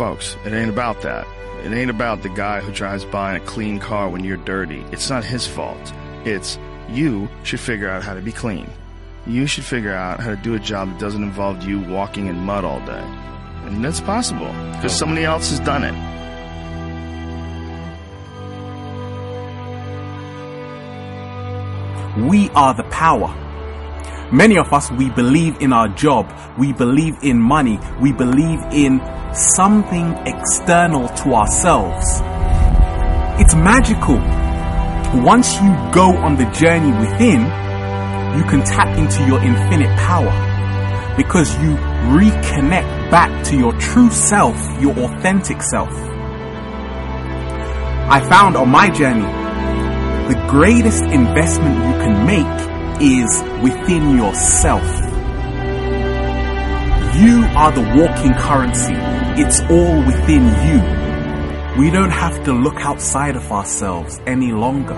Folks, it ain't about that. It ain't about the guy who drives by in a clean car when you're dirty. It's not his fault. It's you should figure out how to be clean. You should figure out how to do a job that doesn't involve you walking in mud all day. And that's possible because somebody else has done it. We are the power. Many of us, we believe in our job, we believe in money, we believe in something external to ourselves. It's magical. Once you go on the journey within, you can tap into your infinite power because you reconnect back to your true self, your authentic self. I found on my journey, the greatest investment you can make is within yourself. You are the walking currency. It's all within you. We don't have to look outside of ourselves any longer.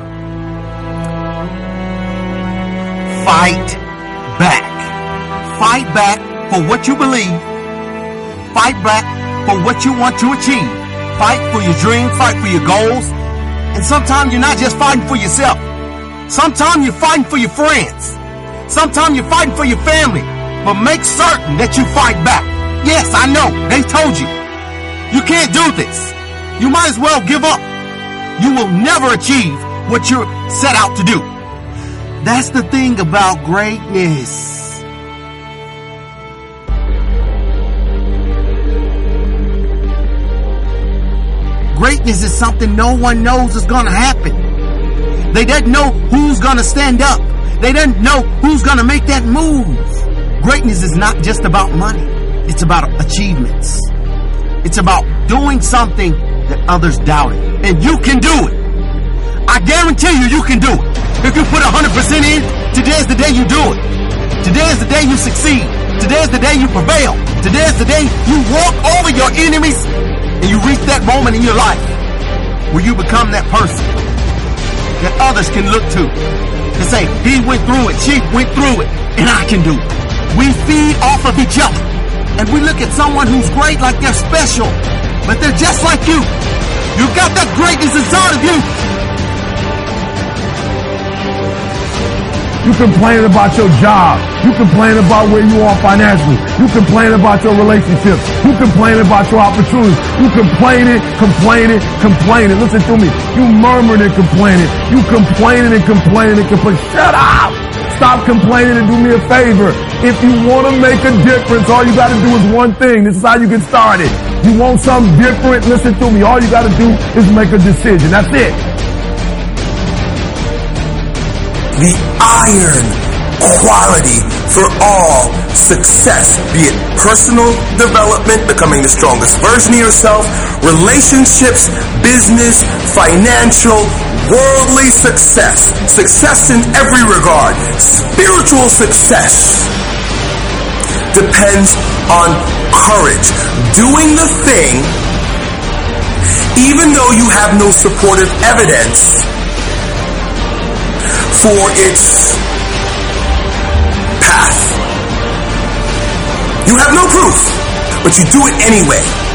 Fight back. Fight back for what you believe. Fight back for what you want to achieve. Fight for your dream. Fight for your goals. And sometimes you're not just fighting for yourself. Sometimes you're fighting for your friends. Sometimes you're fighting for your family. But make certain that you fight back. Yes, I know. They told you. You can't do this. You might as well give up. You will never achieve what you're set out to do. That's the thing about greatness. Greatness is something no one knows is gonna happen. They didn't know who's gonna stand up. They didn't know who's gonna make that move. Greatness is not just about money. It's about achievements. It's about doing something that others doubted. And you can do it. I guarantee you, you can do it. If you put 100% in, today is the day you do it. Today is the day you succeed. Today is the day you prevail. Today is the day you walk over your enemies and you reach that moment in your life where you become that person that others can look to to say, he went through it, she went through it, and I can do it. We feed off of each other. And we look at someone who's great like they're special, but they're just like you. You've got that greatness inside of you. You complain about your job. You complain about where you are financially. You complain about your relationships. You complain about your opportunities. You complaining, complaining, complaining. Listen to me. You murmuring and complaining. You complaining and complaining and complaining. Shut up! Stop complaining and do me a favor. If you want to make a difference, all you got to do is one thing. This is how you get started. You want something different? Listen to me. All you got to do is make a decision. That's it. The iron quality for all success, be it personal development, becoming the strongest version of yourself, relationships, business, financial, worldly success, success in every regard, spiritual success depends on courage. Doing the thing even though you have no supportive evidence for its path. You have no proof, but you do it anyway.